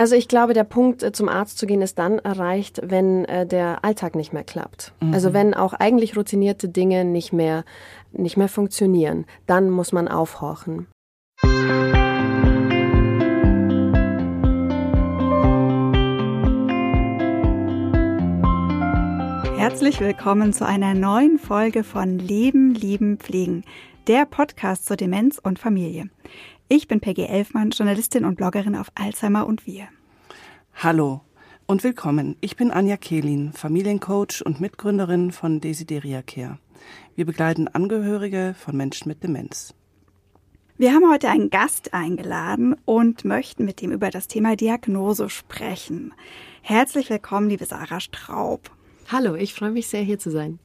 Also ich glaube, der Punkt, äh, zum Arzt zu gehen, ist dann erreicht, wenn äh, der Alltag nicht mehr klappt. Mhm. Also wenn auch eigentlich routinierte Dinge nicht mehr, nicht mehr funktionieren, dann muss man aufhorchen. Herzlich willkommen zu einer neuen Folge von Leben, Lieben, Pflegen, der Podcast zur Demenz und Familie. Ich bin Peggy Elfmann, Journalistin und Bloggerin auf Alzheimer und wir. Hallo und willkommen. Ich bin Anja Kehlin, Familiencoach und Mitgründerin von Desideria Care. Wir begleiten Angehörige von Menschen mit Demenz. Wir haben heute einen Gast eingeladen und möchten mit ihm über das Thema Diagnose sprechen. Herzlich willkommen, liebe Sarah Straub. Hallo, ich freue mich sehr, hier zu sein.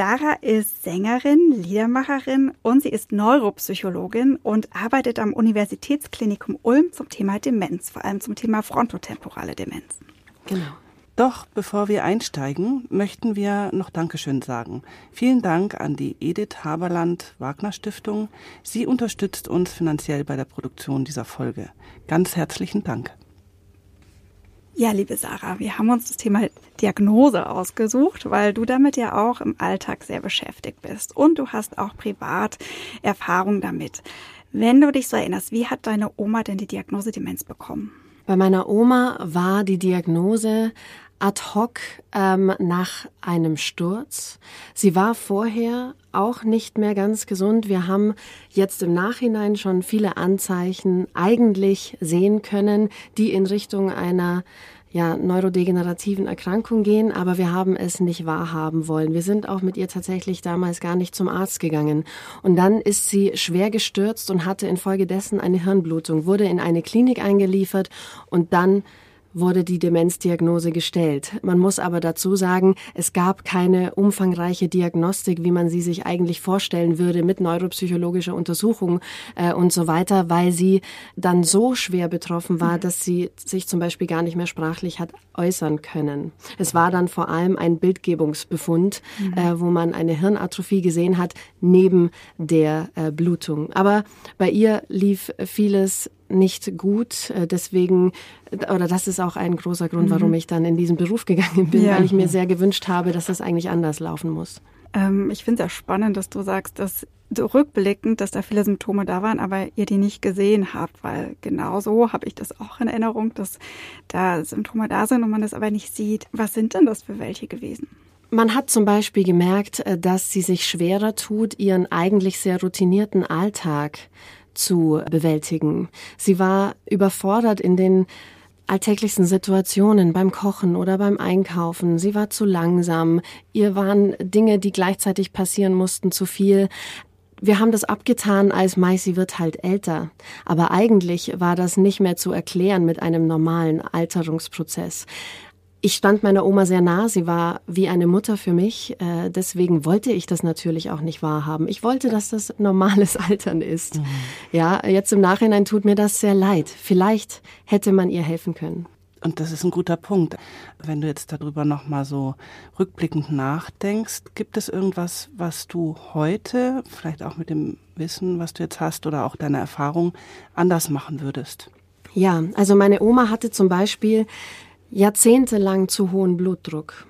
Sarah ist Sängerin, Liedermacherin und sie ist Neuropsychologin und arbeitet am Universitätsklinikum Ulm zum Thema Demenz, vor allem zum Thema frontotemporale Demenz. Genau. Doch bevor wir einsteigen, möchten wir noch Dankeschön sagen. Vielen Dank an die Edith Haberland Wagner Stiftung. Sie unterstützt uns finanziell bei der Produktion dieser Folge. Ganz herzlichen Dank. Ja, liebe Sarah, wir haben uns das Thema Diagnose ausgesucht, weil du damit ja auch im Alltag sehr beschäftigt bist und du hast auch privat Erfahrung damit. Wenn du dich so erinnerst, wie hat deine Oma denn die Diagnose Demenz bekommen? Bei meiner Oma war die Diagnose ad hoc ähm, nach einem Sturz. Sie war vorher auch nicht mehr ganz gesund. Wir haben jetzt im Nachhinein schon viele Anzeichen eigentlich sehen können, die in Richtung einer ja, neurodegenerativen Erkrankung gehen, aber wir haben es nicht wahrhaben wollen. Wir sind auch mit ihr tatsächlich damals gar nicht zum Arzt gegangen. Und dann ist sie schwer gestürzt und hatte infolgedessen eine Hirnblutung, wurde in eine Klinik eingeliefert und dann wurde die Demenzdiagnose gestellt. Man muss aber dazu sagen, es gab keine umfangreiche Diagnostik, wie man sie sich eigentlich vorstellen würde mit neuropsychologischer Untersuchung äh, und so weiter, weil sie dann so schwer betroffen war, dass sie sich zum Beispiel gar nicht mehr sprachlich hat äußern können. Es war dann vor allem ein Bildgebungsbefund, mhm. äh, wo man eine Hirnatrophie gesehen hat neben der äh, Blutung. Aber bei ihr lief vieles nicht gut. Äh, deswegen, oder das ist auch ein großer Grund, mhm. warum ich dann in diesen Beruf gegangen bin, ja. weil ich mir sehr gewünscht habe, dass das eigentlich anders laufen muss. Ähm, ich finde es ja spannend, dass du sagst, dass rückblickend, dass da viele Symptome da waren, aber ihr die nicht gesehen habt, weil genau so habe ich das auch in Erinnerung, dass da Symptome da sind und man das aber nicht sieht. Was sind denn das für welche gewesen? Man hat zum Beispiel gemerkt, äh, dass sie sich schwerer tut, ihren eigentlich sehr routinierten Alltag zu bewältigen. Sie war überfordert in den alltäglichsten Situationen, beim Kochen oder beim Einkaufen. Sie war zu langsam. Ihr waren Dinge, die gleichzeitig passieren mussten, zu viel. Wir haben das abgetan als Mai, sie wird halt älter. Aber eigentlich war das nicht mehr zu erklären mit einem normalen Alterungsprozess. Ich stand meiner Oma sehr nah. Sie war wie eine Mutter für mich. Äh, deswegen wollte ich das natürlich auch nicht wahrhaben. Ich wollte, dass das normales Altern ist. Mhm. Ja, jetzt im Nachhinein tut mir das sehr leid. Vielleicht hätte man ihr helfen können. Und das ist ein guter Punkt. Wenn du jetzt darüber nochmal so rückblickend nachdenkst, gibt es irgendwas, was du heute, vielleicht auch mit dem Wissen, was du jetzt hast oder auch deiner Erfahrung, anders machen würdest? Ja, also meine Oma hatte zum Beispiel jahrzehntelang zu hohen Blutdruck.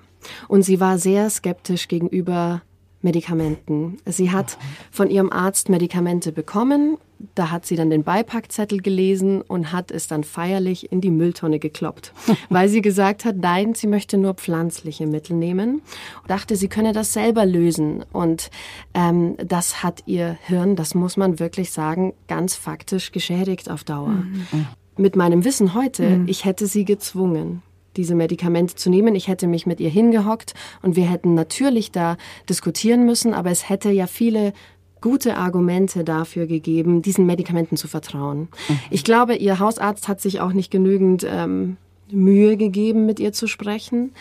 Und sie war sehr skeptisch gegenüber Medikamenten. Sie hat von ihrem Arzt Medikamente bekommen. Da hat sie dann den Beipackzettel gelesen und hat es dann feierlich in die Mülltonne gekloppt, weil sie gesagt hat, nein, sie möchte nur pflanzliche Mittel nehmen. Und dachte, sie könne das selber lösen. Und ähm, das hat ihr Hirn, das muss man wirklich sagen, ganz faktisch geschädigt auf Dauer. Mhm. Mit meinem Wissen heute, mhm. ich hätte sie gezwungen diese Medikamente zu nehmen. Ich hätte mich mit ihr hingehockt und wir hätten natürlich da diskutieren müssen, aber es hätte ja viele gute Argumente dafür gegeben, diesen Medikamenten zu vertrauen. Mhm. Ich glaube, ihr Hausarzt hat sich auch nicht genügend ähm, Mühe gegeben, mit ihr zu sprechen.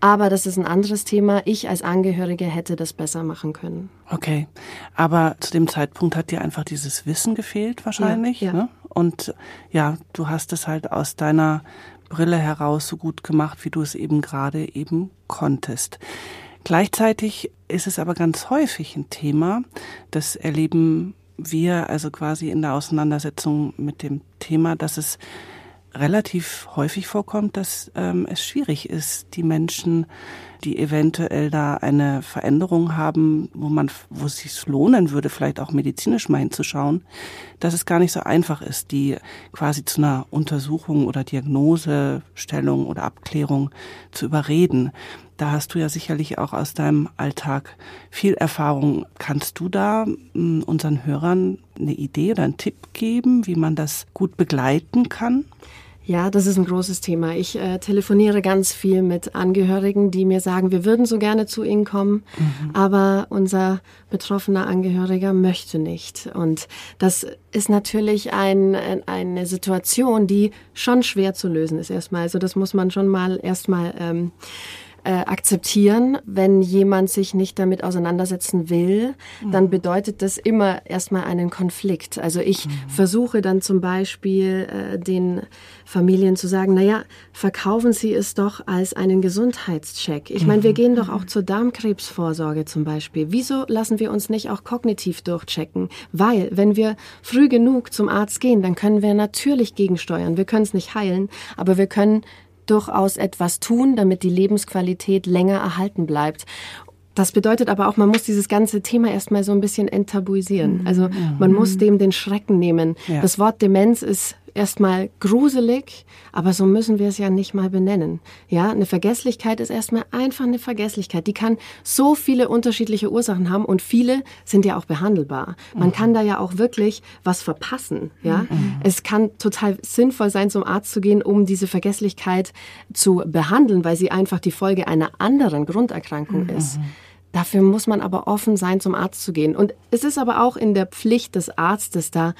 Aber das ist ein anderes Thema. Ich als Angehörige hätte das besser machen können. Okay. Aber zu dem Zeitpunkt hat dir einfach dieses Wissen gefehlt wahrscheinlich. Ja, ja. Ne? Und ja, du hast es halt aus deiner Brille heraus so gut gemacht, wie du es eben gerade eben konntest. Gleichzeitig ist es aber ganz häufig ein Thema, das erleben wir also quasi in der Auseinandersetzung mit dem Thema, dass es relativ häufig vorkommt, dass ähm, es schwierig ist, die Menschen, die eventuell da eine Veränderung haben, wo man, wo es sich lohnen würde, vielleicht auch medizinisch mal hinzuschauen, dass es gar nicht so einfach ist, die quasi zu einer Untersuchung oder Diagnosestellung oder Abklärung zu überreden. Da hast du ja sicherlich auch aus deinem Alltag viel Erfahrung. Kannst du da hm, unseren Hörern eine Idee oder einen Tipp geben, wie man das gut begleiten kann? Ja, das ist ein großes Thema. Ich äh, telefoniere ganz viel mit Angehörigen, die mir sagen, wir würden so gerne zu Ihnen kommen, mhm. aber unser betroffener Angehöriger möchte nicht. Und das ist natürlich ein, eine Situation, die schon schwer zu lösen ist erstmal. Also das muss man schon mal erstmal ähm, äh, akzeptieren. Wenn jemand sich nicht damit auseinandersetzen will, mhm. dann bedeutet das immer erstmal einen Konflikt. Also ich mhm. versuche dann zum Beispiel äh, den Familien zu sagen, naja, verkaufen Sie es doch als einen Gesundheitscheck. Ich meine, wir mhm. gehen doch auch zur Darmkrebsvorsorge zum Beispiel. Wieso lassen wir uns nicht auch kognitiv durchchecken? Weil, wenn wir früh genug zum Arzt gehen, dann können wir natürlich gegensteuern. Wir können es nicht heilen, aber wir können durchaus etwas tun, damit die Lebensqualität länger erhalten bleibt. Das bedeutet aber auch, man muss dieses ganze Thema erstmal so ein bisschen enttabuisieren. Mhm. Also man muss dem den Schrecken nehmen. Ja. Das Wort Demenz ist erstmal gruselig, aber so müssen wir es ja nicht mal benennen. Ja, eine Vergesslichkeit ist erstmal einfach eine Vergesslichkeit. Die kann so viele unterschiedliche Ursachen haben und viele sind ja auch behandelbar. Man mhm. kann da ja auch wirklich was verpassen. Ja, mhm. es kann total sinnvoll sein, zum Arzt zu gehen, um diese Vergesslichkeit zu behandeln, weil sie einfach die Folge einer anderen Grunderkrankung mhm. ist. Dafür muss man aber offen sein, zum Arzt zu gehen. Und es ist aber auch in der Pflicht des Arztes da,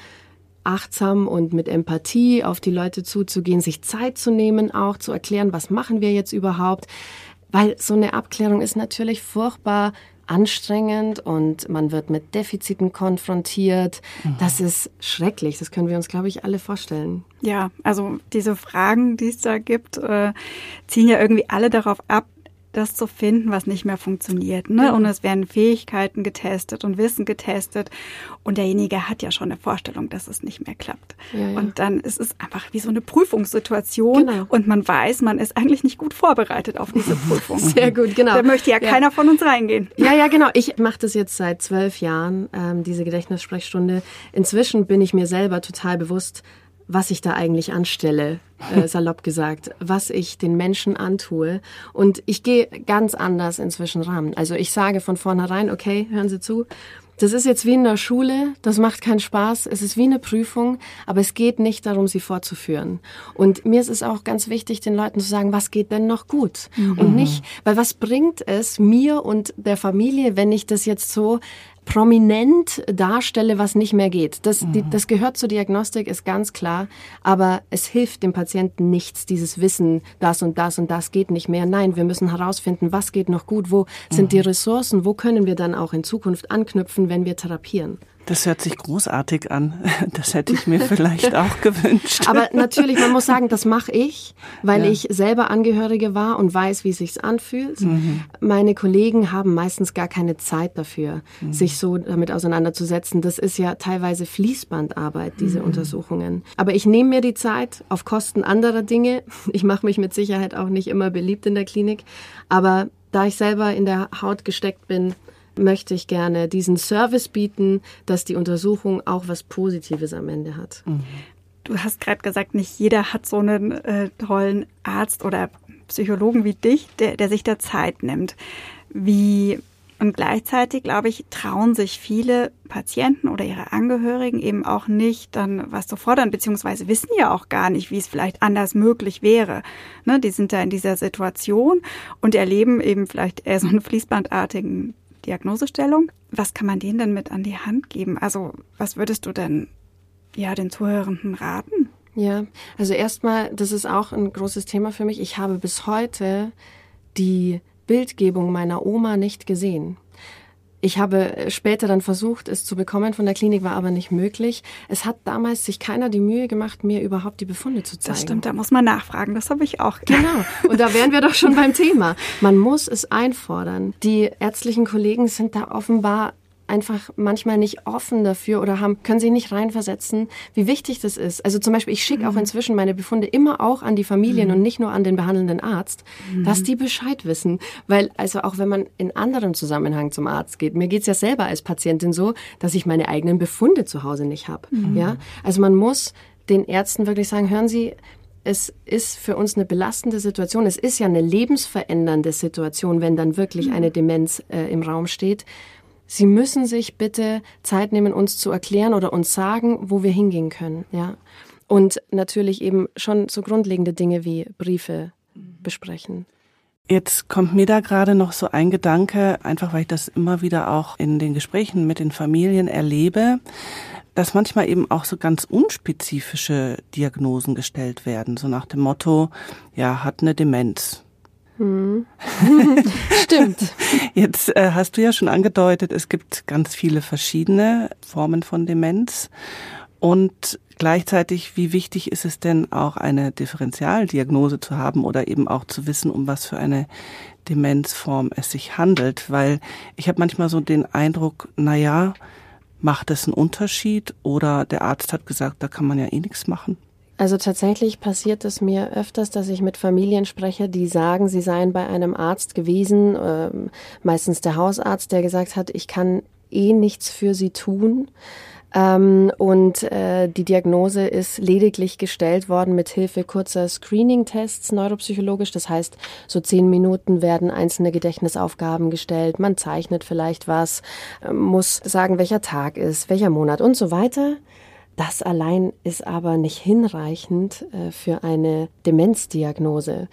achtsam und mit Empathie auf die Leute zuzugehen, sich Zeit zu nehmen, auch zu erklären, was machen wir jetzt überhaupt. Weil so eine Abklärung ist natürlich furchtbar anstrengend und man wird mit Defiziten konfrontiert. Mhm. Das ist schrecklich. Das können wir uns, glaube ich, alle vorstellen. Ja, also diese Fragen, die es da gibt, äh, ziehen ja irgendwie alle darauf ab, das zu finden, was nicht mehr funktioniert. Ne? Genau. Und es werden Fähigkeiten getestet und Wissen getestet. Und derjenige hat ja schon eine Vorstellung, dass es nicht mehr klappt. Ja, ja. Und dann ist es einfach wie so eine Prüfungssituation. Genau. Und man weiß, man ist eigentlich nicht gut vorbereitet auf diese Prüfung. Sehr gut, genau. Da möchte ja, ja. keiner von uns reingehen. Ja, ja, genau. Ich mache das jetzt seit zwölf Jahren, ähm, diese Gedächtnissprechstunde. Inzwischen bin ich mir selber total bewusst, was ich da eigentlich anstelle, äh, salopp gesagt, was ich den Menschen antue. Und ich gehe ganz anders inzwischen ran. Also ich sage von vornherein, okay, hören Sie zu, das ist jetzt wie in der Schule, das macht keinen Spaß, es ist wie eine Prüfung, aber es geht nicht darum, sie fortzuführen. Und mir ist es auch ganz wichtig, den Leuten zu sagen, was geht denn noch gut? Mhm. Und nicht, weil was bringt es mir und der Familie, wenn ich das jetzt so prominent darstelle, was nicht mehr geht. Das, mhm. die, das gehört zur Diagnostik, ist ganz klar, aber es hilft dem Patienten nichts, dieses Wissen, das und das und das geht nicht mehr. Nein, wir müssen herausfinden, was geht noch gut, wo mhm. sind die mhm. Ressourcen, wo können wir dann auch in Zukunft anknüpfen, wenn wir therapieren. Das hört sich großartig an. Das hätte ich mir vielleicht auch gewünscht. Aber natürlich, man muss sagen, das mache ich, weil ja. ich selber Angehörige war und weiß, wie es sich anfühlt. Mhm. Meine Kollegen haben meistens gar keine Zeit dafür, mhm. sich so damit auseinanderzusetzen. Das ist ja teilweise Fließbandarbeit, diese mhm. Untersuchungen. Aber ich nehme mir die Zeit auf Kosten anderer Dinge. Ich mache mich mit Sicherheit auch nicht immer beliebt in der Klinik. Aber da ich selber in der Haut gesteckt bin, möchte ich gerne diesen Service bieten, dass die Untersuchung auch was Positives am Ende hat. Mhm. Du hast gerade gesagt, nicht jeder hat so einen äh, tollen Arzt oder Psychologen wie dich, der, der sich da Zeit nimmt. Wie und gleichzeitig, glaube ich, trauen sich viele Patienten oder ihre Angehörigen eben auch nicht, dann was zu fordern, beziehungsweise wissen ja auch gar nicht, wie es vielleicht anders möglich wäre. Ne, die sind da in dieser Situation und erleben eben vielleicht eher so einen fließbandartigen Diagnosestellung. Was kann man denen denn mit an die Hand geben? Also was würdest du denn ja den Zuhörenden raten? Ja, also erstmal, das ist auch ein großes Thema für mich. Ich habe bis heute die Bildgebung meiner Oma nicht gesehen. Ich habe später dann versucht, es zu bekommen von der Klinik, war aber nicht möglich. Es hat damals sich keiner die Mühe gemacht, mir überhaupt die Befunde zu zeigen. Das stimmt, da muss man nachfragen. Das habe ich auch. Genau. Und da wären wir doch schon beim Thema. Man muss es einfordern. Die ärztlichen Kollegen sind da offenbar einfach manchmal nicht offen dafür oder haben, können sich nicht reinversetzen, wie wichtig das ist. Also zum Beispiel, ich schicke auch mhm. inzwischen meine Befunde immer auch an die Familien mhm. und nicht nur an den behandelnden Arzt, mhm. dass die Bescheid wissen. Weil, also auch wenn man in anderem Zusammenhang zum Arzt geht, mir geht's ja selber als Patientin so, dass ich meine eigenen Befunde zu Hause nicht habe. Mhm. Ja? Also man muss den Ärzten wirklich sagen, hören Sie, es ist für uns eine belastende Situation. Es ist ja eine lebensverändernde Situation, wenn dann wirklich eine mhm. Demenz äh, im Raum steht. Sie müssen sich bitte Zeit nehmen, uns zu erklären oder uns sagen, wo wir hingehen können. Ja. Und natürlich eben schon so grundlegende Dinge wie Briefe besprechen. Jetzt kommt mir da gerade noch so ein Gedanke, einfach weil ich das immer wieder auch in den Gesprächen mit den Familien erlebe dass manchmal eben auch so ganz unspezifische Diagnosen gestellt werden, so nach dem Motto, ja, hat eine Demenz. Hm. Stimmt. Jetzt äh, hast du ja schon angedeutet, es gibt ganz viele verschiedene Formen von Demenz. Und gleichzeitig, wie wichtig ist es denn auch eine Differentialdiagnose zu haben oder eben auch zu wissen, um was für eine Demenzform es sich handelt? Weil ich habe manchmal so den Eindruck, na ja, Macht es einen Unterschied oder der Arzt hat gesagt, da kann man ja eh nichts machen? Also tatsächlich passiert es mir öfters, dass ich mit Familien spreche, die sagen, sie seien bei einem Arzt gewesen, äh, meistens der Hausarzt, der gesagt hat, ich kann eh nichts für sie tun. Ähm, und äh, die Diagnose ist lediglich gestellt worden mit Hilfe kurzer Screening-Tests neuropsychologisch. Das heißt, so zehn Minuten werden einzelne Gedächtnisaufgaben gestellt. Man zeichnet vielleicht was, äh, muss sagen, welcher Tag ist, welcher Monat und so weiter. Das allein ist aber nicht hinreichend äh, für eine Demenzdiagnose.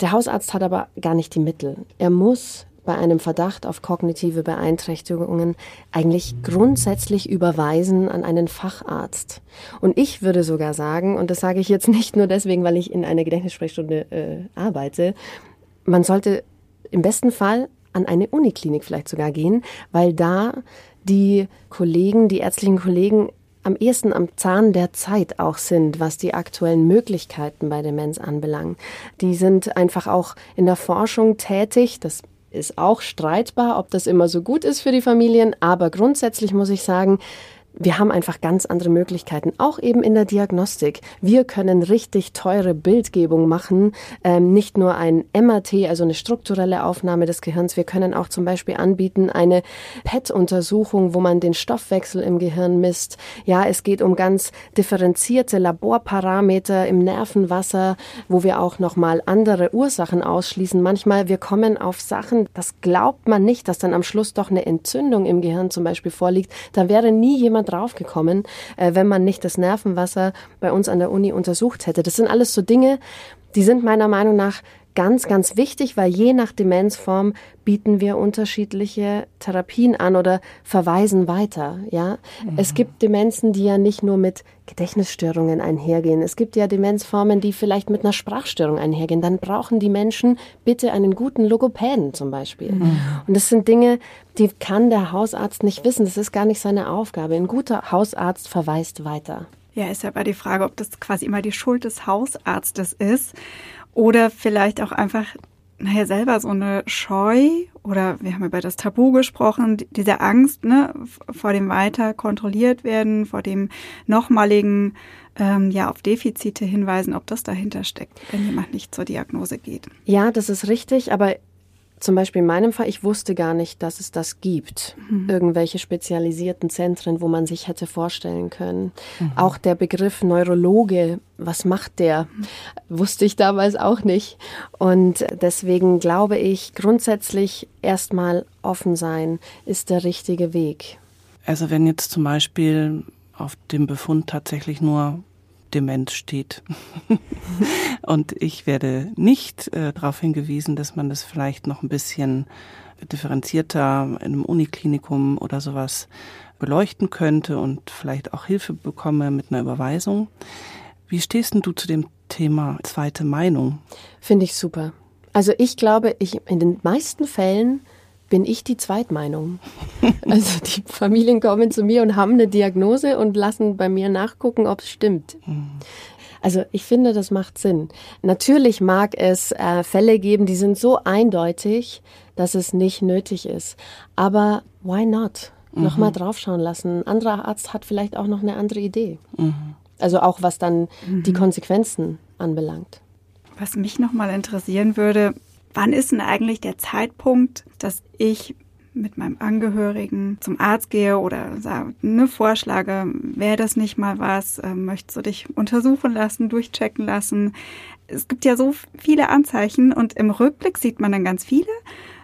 Der Hausarzt hat aber gar nicht die Mittel. Er muss bei einem Verdacht auf kognitive Beeinträchtigungen eigentlich grundsätzlich überweisen an einen Facharzt. Und ich würde sogar sagen, und das sage ich jetzt nicht nur deswegen, weil ich in einer Gedächtnissprechstunde äh, arbeite, man sollte im besten Fall an eine Uniklinik vielleicht sogar gehen, weil da die Kollegen, die ärztlichen Kollegen am ehesten am Zahn der Zeit auch sind, was die aktuellen Möglichkeiten bei Demenz anbelangt. Die sind einfach auch in der Forschung tätig. Das ist auch streitbar, ob das immer so gut ist für die Familien. Aber grundsätzlich muss ich sagen, wir haben einfach ganz andere Möglichkeiten, auch eben in der Diagnostik. Wir können richtig teure Bildgebung machen, ähm, nicht nur ein MRT, also eine strukturelle Aufnahme des Gehirns. Wir können auch zum Beispiel anbieten eine PET-Untersuchung, wo man den Stoffwechsel im Gehirn misst. Ja, es geht um ganz differenzierte Laborparameter im Nervenwasser, wo wir auch nochmal andere Ursachen ausschließen. Manchmal, wir kommen auf Sachen, das glaubt man nicht, dass dann am Schluss doch eine Entzündung im Gehirn zum Beispiel vorliegt. Da wäre nie jemand draufgekommen, äh, wenn man nicht das Nervenwasser bei uns an der Uni untersucht hätte. Das sind alles so Dinge, die sind meiner Meinung nach ganz, ganz wichtig, weil je nach Demenzform bieten wir unterschiedliche Therapien an oder verweisen weiter. Ja, mhm. es gibt Demenzen, die ja nicht nur mit Gedächtnisstörungen einhergehen. Es gibt ja Demenzformen, die vielleicht mit einer Sprachstörung einhergehen. Dann brauchen die Menschen bitte einen guten Logopäden zum Beispiel. Mhm. Und das sind Dinge, die kann der Hausarzt nicht wissen. Das ist gar nicht seine Aufgabe. Ein guter Hausarzt verweist weiter. Ja, ist ja aber die Frage, ob das quasi immer die Schuld des Hausarztes ist oder vielleicht auch einfach, naja, selber so eine Scheu oder wir haben über das Tabu gesprochen, diese Angst ne, vor dem weiter kontrolliert werden, vor dem nochmaligen ähm, ja auf Defizite hinweisen, ob das dahinter steckt, wenn jemand nicht zur Diagnose geht. Ja, das ist richtig, aber zum Beispiel in meinem Fall, ich wusste gar nicht, dass es das gibt. Mhm. Irgendwelche spezialisierten Zentren, wo man sich hätte vorstellen können. Mhm. Auch der Begriff Neurologe, was macht der, mhm. wusste ich damals auch nicht. Und deswegen glaube ich, grundsätzlich erstmal offen sein ist der richtige Weg. Also wenn jetzt zum Beispiel auf dem Befund tatsächlich nur Demenz steht. und ich werde nicht äh, darauf hingewiesen, dass man das vielleicht noch ein bisschen differenzierter in einem Uniklinikum oder sowas beleuchten könnte und vielleicht auch Hilfe bekomme mit einer Überweisung. Wie stehst denn du zu dem Thema zweite Meinung? Finde ich super. Also ich glaube, ich in den meisten Fällen bin ich die Zweitmeinung. Also die Familien kommen zu mir und haben eine Diagnose und lassen bei mir nachgucken, ob es stimmt. Also ich finde, das macht Sinn. Natürlich mag es äh, Fälle geben, die sind so eindeutig, dass es nicht nötig ist. Aber why not? mhm. nochmal draufschauen lassen. Ein anderer Arzt hat vielleicht auch noch eine andere Idee. Mhm. Also auch was dann mhm. die Konsequenzen anbelangt. Was mich nochmal interessieren würde, wann ist denn eigentlich der Zeitpunkt, dass ich mit meinem Angehörigen zum Arzt gehe oder sage, ne, vorschlage, wäre das nicht mal was, äh, möchtest du dich untersuchen lassen, durchchecken lassen. Es gibt ja so viele Anzeichen und im Rückblick sieht man dann ganz viele.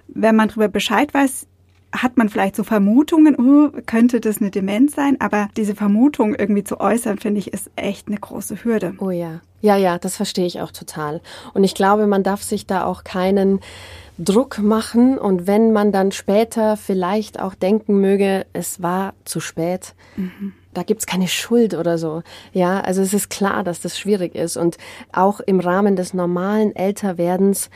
Wenn man darüber Bescheid weiß, hat man vielleicht so Vermutungen, oh, könnte das eine Demenz sein, aber diese Vermutung irgendwie zu äußern, finde ich, ist echt eine große Hürde. Oh ja. Ja, ja, das verstehe ich auch total. Und ich glaube, man darf sich da auch keinen Druck machen und wenn man dann später vielleicht auch denken möge, es war zu spät, mhm. da gibt's keine Schuld oder so. Ja, also es ist klar, dass das schwierig ist und auch im Rahmen des normalen Älterwerdens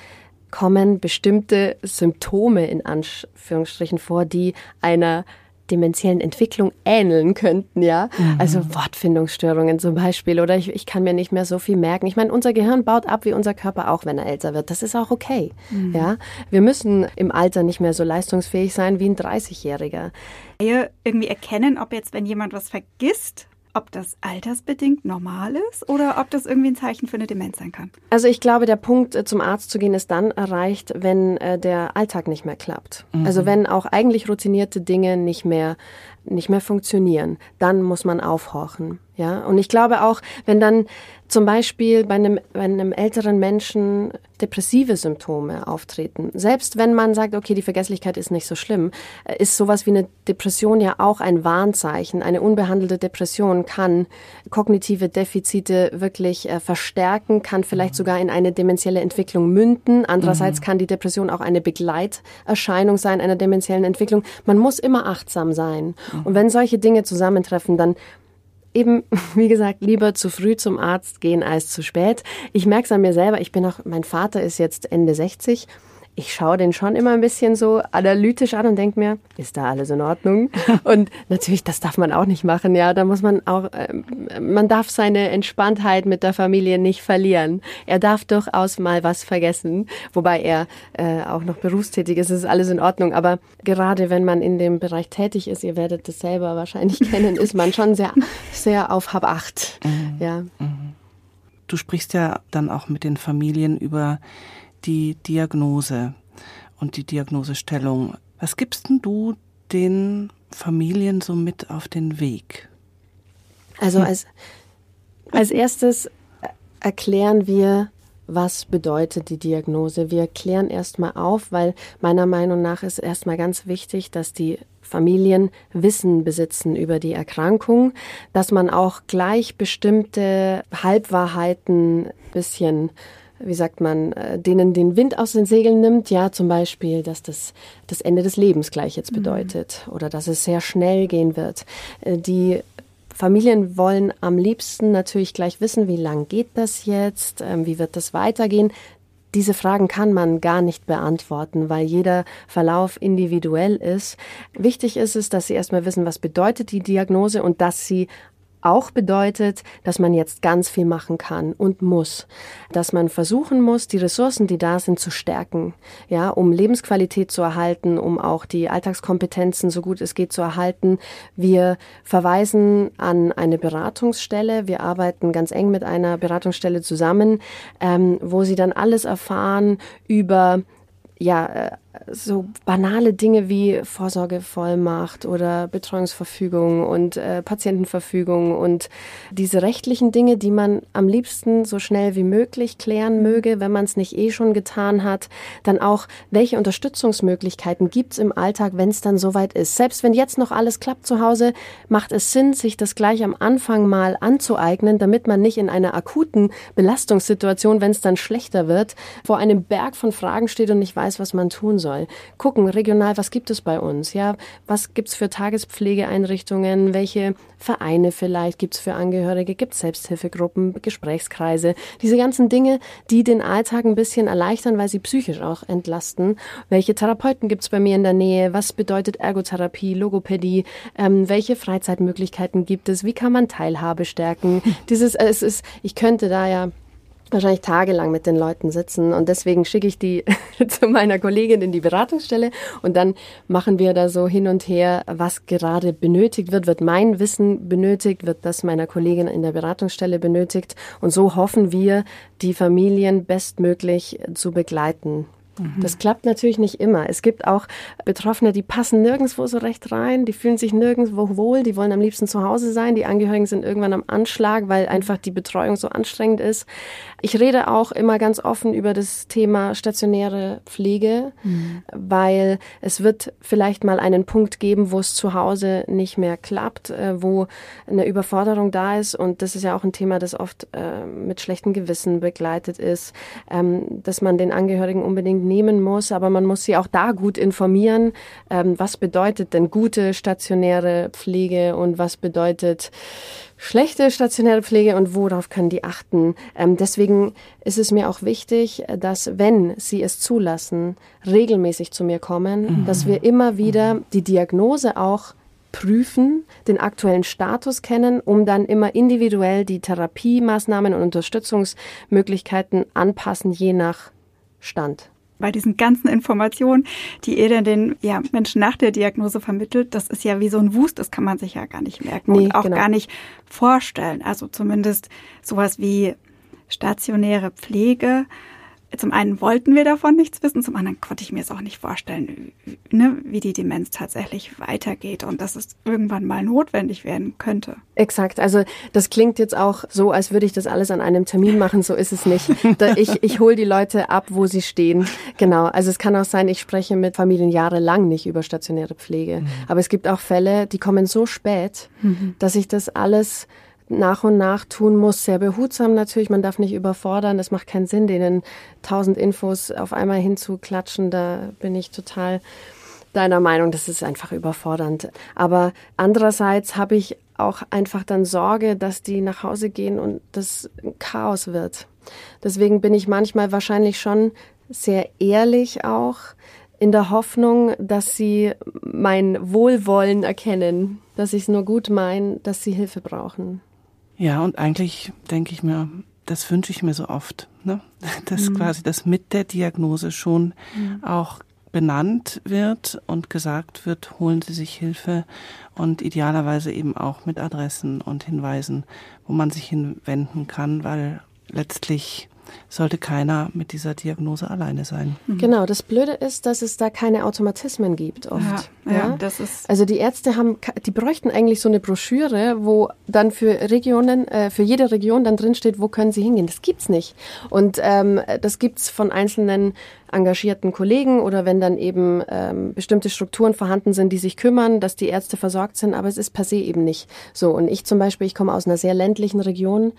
kommen bestimmte Symptome in Anführungsstrichen vor, die einer dementiellen Entwicklung ähneln könnten, ja. Mhm. Also Wortfindungsstörungen zum Beispiel oder ich, ich kann mir nicht mehr so viel merken. Ich meine, unser Gehirn baut ab wie unser Körper auch, wenn er älter wird. Das ist auch okay, mhm. ja. Wir müssen im Alter nicht mehr so leistungsfähig sein wie ein 30-Jähriger. Irgendwie erkennen, ob jetzt, wenn jemand was vergisst, ob das altersbedingt normal ist oder ob das irgendwie ein Zeichen für eine Demenz sein kann? Also ich glaube, der Punkt, äh, zum Arzt zu gehen, ist dann erreicht, wenn äh, der Alltag nicht mehr klappt. Mhm. Also wenn auch eigentlich routinierte Dinge nicht mehr nicht mehr funktionieren, dann muss man aufhorchen. Ja, und ich glaube auch, wenn dann zum Beispiel bei einem, bei einem älteren Menschen depressive Symptome auftreten. Selbst wenn man sagt, okay, die Vergesslichkeit ist nicht so schlimm, äh, ist sowas wie eine Depression ja auch ein Warnzeichen. Eine unbehandelte Depression kann kognitive Defizite wirklich äh, verstärken, kann vielleicht mhm. sogar in eine dementielle Entwicklung münden. Andererseits mhm. kann die Depression auch eine Begleiterscheinung sein einer dementiellen Entwicklung. Man muss immer achtsam sein. Und wenn solche Dinge zusammentreffen, dann eben, wie gesagt, lieber zu früh zum Arzt gehen als zu spät. Ich merke es an mir selber. Ich bin auch, mein Vater ist jetzt Ende 60 ich schaue den schon immer ein bisschen so analytisch an und denke mir, ist da alles in Ordnung? Und natürlich, das darf man auch nicht machen, ja. Da muss man auch, äh, man darf seine Entspanntheit mit der Familie nicht verlieren. Er darf durchaus mal was vergessen, wobei er äh, auch noch berufstätig ist, ist alles in Ordnung. Aber gerade wenn man in dem Bereich tätig ist, ihr werdet das selber wahrscheinlich kennen, ist man schon sehr, sehr auf Hab acht, mhm. ja. Mhm. Du sprichst ja dann auch mit den Familien über die Diagnose und die Diagnosestellung. Was gibst denn du den Familien so mit auf den Weg? Also als, als erstes erklären wir, was bedeutet die Diagnose. Wir klären erstmal auf, weil meiner Meinung nach ist erstmal ganz wichtig, dass die Familien Wissen besitzen über die Erkrankung, dass man auch gleich bestimmte Halbwahrheiten bisschen wie sagt man, äh, denen den Wind aus den Segeln nimmt. Ja, zum Beispiel, dass das das Ende des Lebens gleich jetzt mhm. bedeutet mhm. oder dass es sehr schnell gehen wird. Äh, die Familien wollen am liebsten natürlich gleich wissen, wie lang geht das jetzt, ähm, wie wird das weitergehen. Diese Fragen kann man gar nicht beantworten, weil jeder Verlauf individuell ist. Wichtig ist es, dass Sie erstmal wissen, was bedeutet die Diagnose und dass Sie auch bedeutet, dass man jetzt ganz viel machen kann und muss, dass man versuchen muss, die Ressourcen, die da sind, zu stärken, ja, um Lebensqualität zu erhalten, um auch die Alltagskompetenzen so gut es geht zu erhalten. Wir verweisen an eine Beratungsstelle. Wir arbeiten ganz eng mit einer Beratungsstelle zusammen, ähm, wo sie dann alles erfahren über ja, äh, so banale Dinge wie Vorsorgevollmacht oder Betreuungsverfügung und äh, Patientenverfügung und diese rechtlichen Dinge, die man am liebsten so schnell wie möglich klären möge, wenn man es nicht eh schon getan hat, dann auch, welche Unterstützungsmöglichkeiten gibt's im Alltag, wenn es dann soweit ist. Selbst wenn jetzt noch alles klappt zu Hause, macht es Sinn, sich das gleich am Anfang mal anzueignen, damit man nicht in einer akuten Belastungssituation, wenn es dann schlechter wird, vor einem Berg von Fragen steht und nicht weiß, was man tun soll soll. Gucken regional, was gibt es bei uns? Ja, was gibt's für Tagespflegeeinrichtungen? Welche Vereine vielleicht gibt's für Angehörige? Gibt's Selbsthilfegruppen, Gesprächskreise? Diese ganzen Dinge, die den Alltag ein bisschen erleichtern, weil sie psychisch auch entlasten. Welche Therapeuten gibt's bei mir in der Nähe? Was bedeutet Ergotherapie, Logopädie? Ähm, welche Freizeitmöglichkeiten gibt es? Wie kann man Teilhabe stärken? Dieses, es ist, ich könnte da ja wahrscheinlich tagelang mit den Leuten sitzen. Und deswegen schicke ich die zu meiner Kollegin in die Beratungsstelle. Und dann machen wir da so hin und her, was gerade benötigt wird, wird mein Wissen benötigt, wird das meiner Kollegin in der Beratungsstelle benötigt. Und so hoffen wir, die Familien bestmöglich zu begleiten. Mhm. Das klappt natürlich nicht immer. Es gibt auch Betroffene, die passen nirgendwo so recht rein, die fühlen sich nirgendwo wohl, die wollen am liebsten zu Hause sein. Die Angehörigen sind irgendwann am Anschlag, weil einfach die Betreuung so anstrengend ist. Ich rede auch immer ganz offen über das Thema stationäre Pflege, mhm. weil es wird vielleicht mal einen Punkt geben, wo es zu Hause nicht mehr klappt, äh, wo eine Überforderung da ist. Und das ist ja auch ein Thema, das oft äh, mit schlechtem Gewissen begleitet ist, ähm, dass man den Angehörigen unbedingt nehmen muss, aber man muss sie auch da gut informieren. Ähm, was bedeutet denn gute stationäre Pflege und was bedeutet schlechte stationäre Pflege und worauf können die achten? Ähm, deswegen ist es mir auch wichtig, dass wenn sie es zulassen, regelmäßig zu mir kommen, mhm. dass wir immer wieder die Diagnose auch prüfen, den aktuellen Status kennen, um dann immer individuell die Therapiemaßnahmen und Unterstützungsmöglichkeiten anpassen, je nach Stand bei diesen ganzen Informationen, die ihr denn den ja, Menschen nach der Diagnose vermittelt, das ist ja wie so ein Wust, das kann man sich ja gar nicht merken nee, und auch genau. gar nicht vorstellen. Also zumindest sowas wie stationäre Pflege zum einen wollten wir davon nichts wissen, zum anderen konnte ich mir es auch nicht vorstellen, ne, wie die Demenz tatsächlich weitergeht und dass es irgendwann mal notwendig werden könnte. Exakt. Also das klingt jetzt auch so, als würde ich das alles an einem Termin machen. So ist es nicht. Ich, ich hole die Leute ab, wo sie stehen. Genau. Also es kann auch sein, ich spreche mit Familien jahrelang nicht über stationäre Pflege. Mhm. Aber es gibt auch Fälle, die kommen so spät, mhm. dass ich das alles nach und nach tun muss, sehr behutsam natürlich. Man darf nicht überfordern. Es macht keinen Sinn, denen tausend Infos auf einmal hinzuklatschen. Da bin ich total deiner Meinung. Das ist einfach überfordernd. Aber andererseits habe ich auch einfach dann Sorge, dass die nach Hause gehen und das Chaos wird. Deswegen bin ich manchmal wahrscheinlich schon sehr ehrlich auch in der Hoffnung, dass sie mein Wohlwollen erkennen, dass ich es nur gut meine, dass sie Hilfe brauchen. Ja, und eigentlich denke ich mir, das wünsche ich mir so oft, ne? dass mhm. quasi das mit der Diagnose schon mhm. auch benannt wird und gesagt wird, holen Sie sich Hilfe und idealerweise eben auch mit Adressen und Hinweisen, wo man sich hinwenden kann, weil letztlich sollte keiner mit dieser Diagnose alleine sein. Mhm. Genau, das Blöde ist, dass es da keine Automatismen gibt oft. Ja, ja, ja, das ist also die Ärzte haben, die bräuchten eigentlich so eine Broschüre, wo dann für Regionen, äh, für jede Region dann drinsteht, wo können sie hingehen. Das gibt's nicht. Und ähm, das gibt's von einzelnen engagierten Kollegen oder wenn dann eben ähm, bestimmte Strukturen vorhanden sind, die sich kümmern, dass die Ärzte versorgt sind, aber es ist per se eben nicht so. Und ich zum Beispiel, ich komme aus einer sehr ländlichen Region.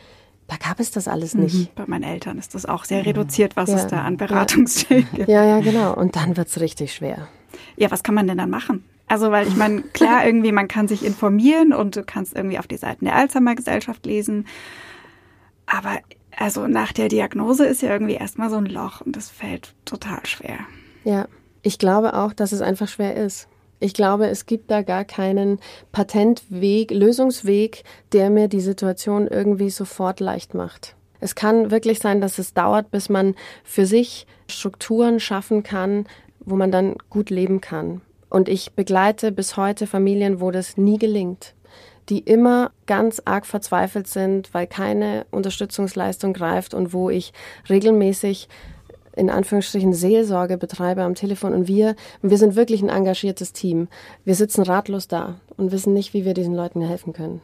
Da gab es das alles nicht. Mhm. Bei meinen Eltern ist das auch sehr reduziert, was ja. es da an Beratungsstellen gibt. Ja, ja, genau. Und dann wird's richtig schwer. Ja, was kann man denn dann machen? Also, weil ich meine, klar, irgendwie, man kann sich informieren und du kannst irgendwie auf die Seiten der Alzheimer-Gesellschaft lesen. Aber also nach der Diagnose ist ja irgendwie erstmal so ein Loch und das fällt total schwer. Ja, ich glaube auch, dass es einfach schwer ist. Ich glaube, es gibt da gar keinen Patentweg, Lösungsweg, der mir die Situation irgendwie sofort leicht macht. Es kann wirklich sein, dass es dauert, bis man für sich Strukturen schaffen kann, wo man dann gut leben kann. Und ich begleite bis heute Familien, wo das nie gelingt, die immer ganz arg verzweifelt sind, weil keine Unterstützungsleistung greift und wo ich regelmäßig in Anführungsstrichen Seelsorge betreibe am Telefon und wir, wir sind wirklich ein engagiertes Team. Wir sitzen ratlos da und wissen nicht, wie wir diesen Leuten helfen können.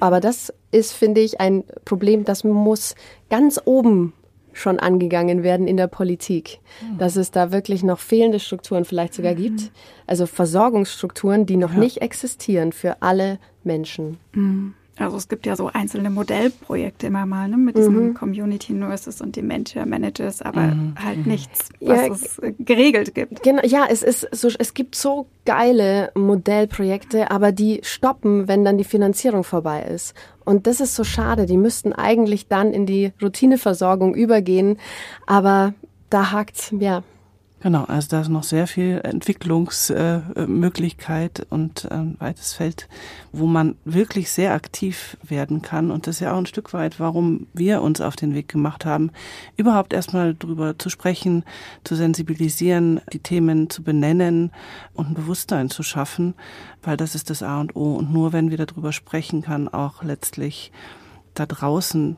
Aber das ist, finde ich, ein Problem, das muss ganz oben schon angegangen werden in der Politik, mhm. dass es da wirklich noch fehlende Strukturen vielleicht sogar mhm. gibt, also Versorgungsstrukturen, die noch ja. nicht existieren für alle Menschen. Mhm. Also es gibt ja so einzelne Modellprojekte immer mal ne, mit diesen mhm. Community Nurses und Dementia Managers, aber mhm. halt mhm. nichts, was ja, es geregelt gibt. Genau, ja, es ist so, es gibt so geile Modellprojekte, aber die stoppen, wenn dann die Finanzierung vorbei ist. Und das ist so schade. Die müssten eigentlich dann in die Routineversorgung übergehen, aber da hakt's, ja. Genau, also da ist noch sehr viel Entwicklungsmöglichkeit und ein weites Feld, wo man wirklich sehr aktiv werden kann. Und das ist ja auch ein Stück weit, warum wir uns auf den Weg gemacht haben, überhaupt erstmal drüber zu sprechen, zu sensibilisieren, die Themen zu benennen und ein Bewusstsein zu schaffen, weil das ist das A und O. Und nur wenn wir darüber sprechen, kann auch letztlich da draußen,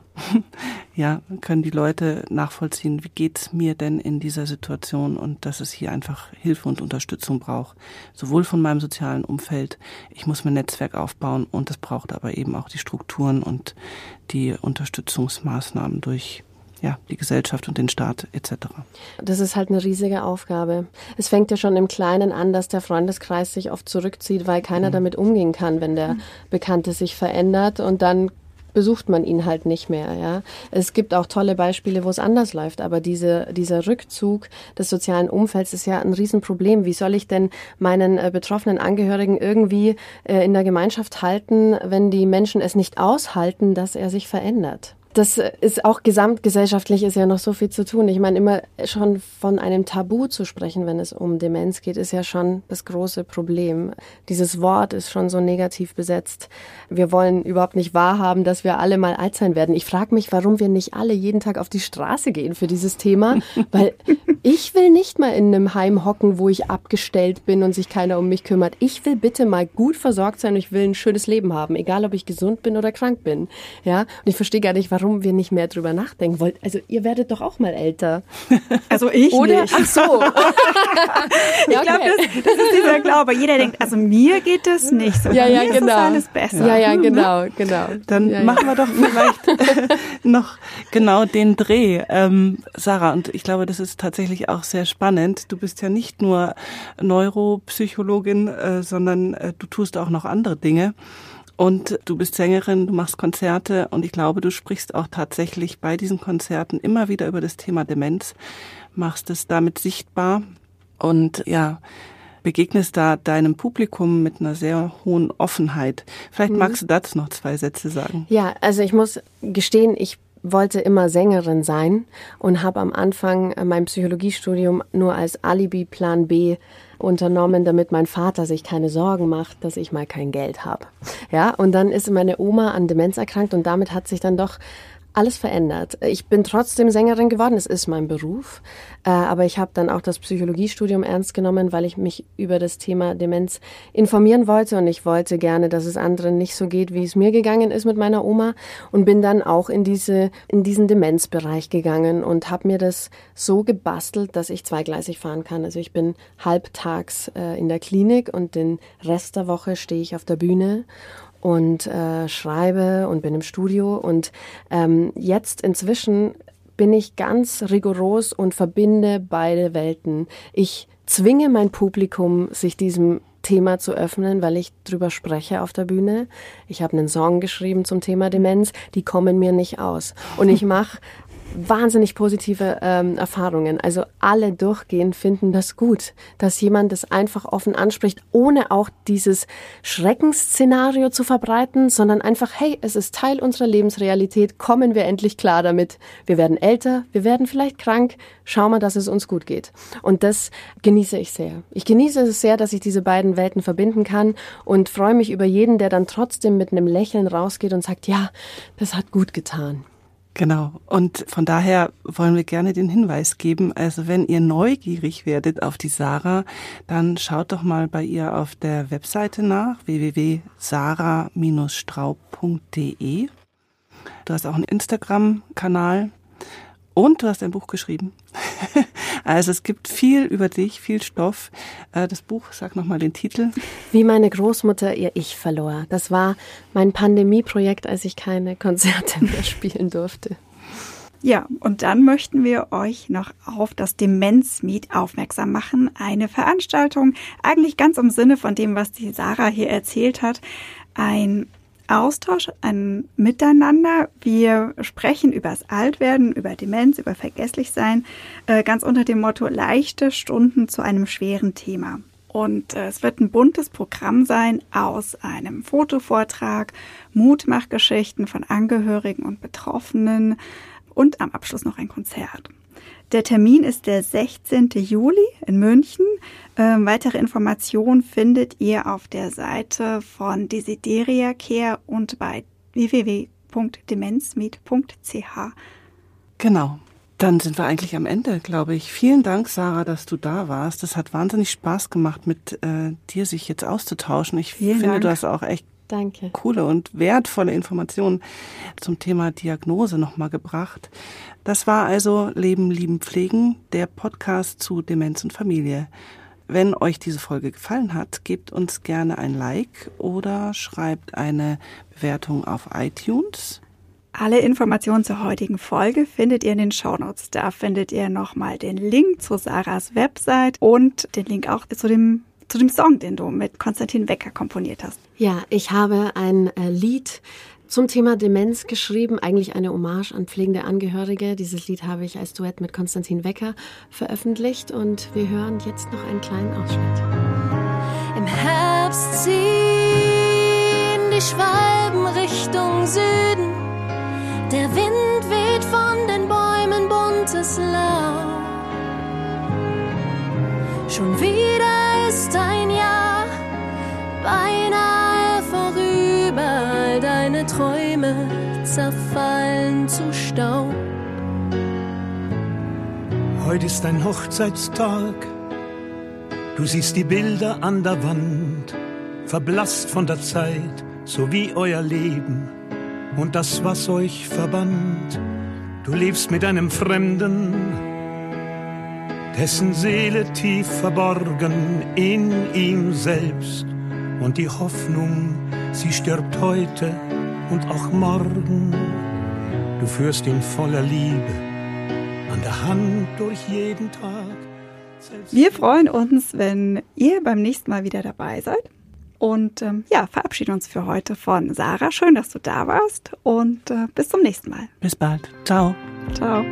ja, können die Leute nachvollziehen, wie geht's mir denn in dieser Situation und dass es hier einfach Hilfe und Unterstützung braucht. Sowohl von meinem sozialen Umfeld, ich muss mein Netzwerk aufbauen und es braucht aber eben auch die Strukturen und die Unterstützungsmaßnahmen durch ja, die Gesellschaft und den Staat etc. Das ist halt eine riesige Aufgabe. Es fängt ja schon im Kleinen an, dass der Freundeskreis sich oft zurückzieht, weil keiner mhm. damit umgehen kann, wenn der mhm. Bekannte sich verändert und dann besucht man ihn halt nicht mehr. Ja. Es gibt auch tolle Beispiele, wo es anders läuft, aber diese, dieser Rückzug des sozialen Umfelds ist ja ein Riesenproblem. Wie soll ich denn meinen äh, betroffenen Angehörigen irgendwie äh, in der Gemeinschaft halten, wenn die Menschen es nicht aushalten, dass er sich verändert? Das ist auch gesamtgesellschaftlich ist ja noch so viel zu tun. Ich meine, immer schon von einem Tabu zu sprechen, wenn es um Demenz geht, ist ja schon das große Problem. Dieses Wort ist schon so negativ besetzt. Wir wollen überhaupt nicht wahrhaben, dass wir alle mal alt sein werden. Ich frage mich, warum wir nicht alle jeden Tag auf die Straße gehen für dieses Thema, weil ich will nicht mal in einem Heim hocken, wo ich abgestellt bin und sich keiner um mich kümmert. Ich will bitte mal gut versorgt sein und ich will ein schönes Leben haben, egal ob ich gesund bin oder krank bin. Ja, und ich verstehe gar nicht, warum warum wir nicht mehr drüber nachdenken wollen. Also ihr werdet doch auch mal älter. Also ich Oder? nicht. Ach so. ich ja, okay. glaube, das, das, ist dieser Glaube. Jeder denkt, also mir geht das nicht so. Ja, ja, genau. Ist alles besser. Ja, ja, genau, genau. Dann ja, machen wir doch vielleicht noch genau den Dreh. Ähm, Sarah, und ich glaube, das ist tatsächlich auch sehr spannend. Du bist ja nicht nur Neuropsychologin, äh, sondern äh, du tust auch noch andere Dinge. Und du bist Sängerin, du machst Konzerte und ich glaube, du sprichst auch tatsächlich bei diesen Konzerten immer wieder über das Thema Demenz, machst es damit sichtbar und ja, begegnest da deinem Publikum mit einer sehr hohen Offenheit. Vielleicht mhm. magst du dazu noch zwei Sätze sagen. Ja, also ich muss gestehen, ich wollte immer Sängerin sein und habe am Anfang mein Psychologiestudium nur als Alibi Plan B unternommen, damit mein Vater sich keine Sorgen macht, dass ich mal kein Geld habe. Ja, und dann ist meine Oma an Demenz erkrankt und damit hat sich dann doch alles verändert. Ich bin trotzdem Sängerin geworden, es ist mein Beruf, äh, aber ich habe dann auch das Psychologiestudium ernst genommen, weil ich mich über das Thema Demenz informieren wollte und ich wollte gerne, dass es anderen nicht so geht, wie es mir gegangen ist mit meiner Oma und bin dann auch in diese in diesen Demenzbereich gegangen und habe mir das so gebastelt, dass ich zweigleisig fahren kann. Also ich bin halbtags äh, in der Klinik und den Rest der Woche stehe ich auf der Bühne und äh, schreibe und bin im Studio. Und ähm, jetzt inzwischen bin ich ganz rigoros und verbinde beide Welten. Ich zwinge mein Publikum, sich diesem Thema zu öffnen, weil ich drüber spreche auf der Bühne. Ich habe einen Song geschrieben zum Thema Demenz, die kommen mir nicht aus. Und ich mache wahnsinnig positive ähm, Erfahrungen. Also alle durchgehend finden das gut, dass jemand das einfach offen anspricht, ohne auch dieses Schreckensszenario zu verbreiten, sondern einfach, hey, es ist Teil unserer Lebensrealität, kommen wir endlich klar damit. Wir werden älter, wir werden vielleicht krank, schauen wir, dass es uns gut geht. Und das genieße ich sehr. Ich genieße es sehr, dass ich diese beiden Welten verbinden kann und freue mich über jeden, der dann trotzdem mit einem Lächeln rausgeht und sagt, ja, das hat gut getan. Genau. Und von daher wollen wir gerne den Hinweis geben, also wenn ihr neugierig werdet auf die Sarah, dann schaut doch mal bei ihr auf der Webseite nach, www.sarah-straub.de. Du hast auch einen Instagram-Kanal, und du hast ein Buch geschrieben. also es gibt viel über dich, viel Stoff. Äh, das Buch, sag nochmal den Titel. Wie meine Großmutter ihr Ich verlor. Das war mein Pandemieprojekt, als ich keine Konzerte mehr spielen durfte. Ja, und dann möchten wir euch noch auf das Demenz-Meet aufmerksam machen. Eine Veranstaltung, eigentlich ganz im Sinne von dem, was die Sarah hier erzählt hat. Ein Austausch, ein Miteinander. Wir sprechen über das Altwerden, über Demenz, über Vergesslichsein, äh, ganz unter dem Motto leichte Stunden zu einem schweren Thema. Und äh, es wird ein buntes Programm sein aus einem Fotovortrag, Mutmachgeschichten von Angehörigen und Betroffenen und am Abschluss noch ein Konzert. Der Termin ist der 16. Juli in München. Ähm, weitere Informationen findet ihr auf der Seite von Desideria Care und bei www.demenzmeet.ch. Genau. Dann sind wir eigentlich am Ende, glaube ich. Vielen Dank, Sarah, dass du da warst. Das hat wahnsinnig Spaß gemacht, mit äh, dir sich jetzt auszutauschen. Ich Vielen finde, Dank. du hast auch echt Danke. coole und wertvolle Informationen zum Thema Diagnose nochmal gebracht. Das war also Leben, Lieben, Pflegen, der Podcast zu Demenz und Familie. Wenn euch diese Folge gefallen hat, gebt uns gerne ein Like oder schreibt eine Bewertung auf iTunes. Alle Informationen zur heutigen Folge findet ihr in den Shownotes. Da findet ihr nochmal den Link zu Sarahs Website und den Link auch zu dem zu dem Song, den du mit Konstantin Wecker komponiert hast. Ja, ich habe ein äh, Lied zum Thema Demenz geschrieben, eigentlich eine Hommage an pflegende Angehörige. Dieses Lied habe ich als Duett mit Konstantin Wecker veröffentlicht und wir hören jetzt noch einen kleinen Ausschnitt. Im Herbst ziehen die Schwalben Richtung Süden der Wind weht von den Bäumen buntes Laub. Schon wieder ist ein Jahr beinahe. Träume zerfallen zu Staub. Heute ist ein Hochzeitstag. Du siehst die Bilder an der Wand, verblasst von der Zeit, so wie euer Leben und das, was euch verband. Du lebst mit einem Fremden, dessen Seele tief verborgen in ihm selbst. Und die Hoffnung, sie stirbt heute und auch morgen. Du führst ihn voller Liebe an der Hand durch jeden Tag. Wir freuen uns, wenn ihr beim nächsten Mal wieder dabei seid. Und ähm, ja, verabschieden uns für heute von Sarah. Schön, dass du da warst und äh, bis zum nächsten Mal. Bis bald. Ciao. Ciao.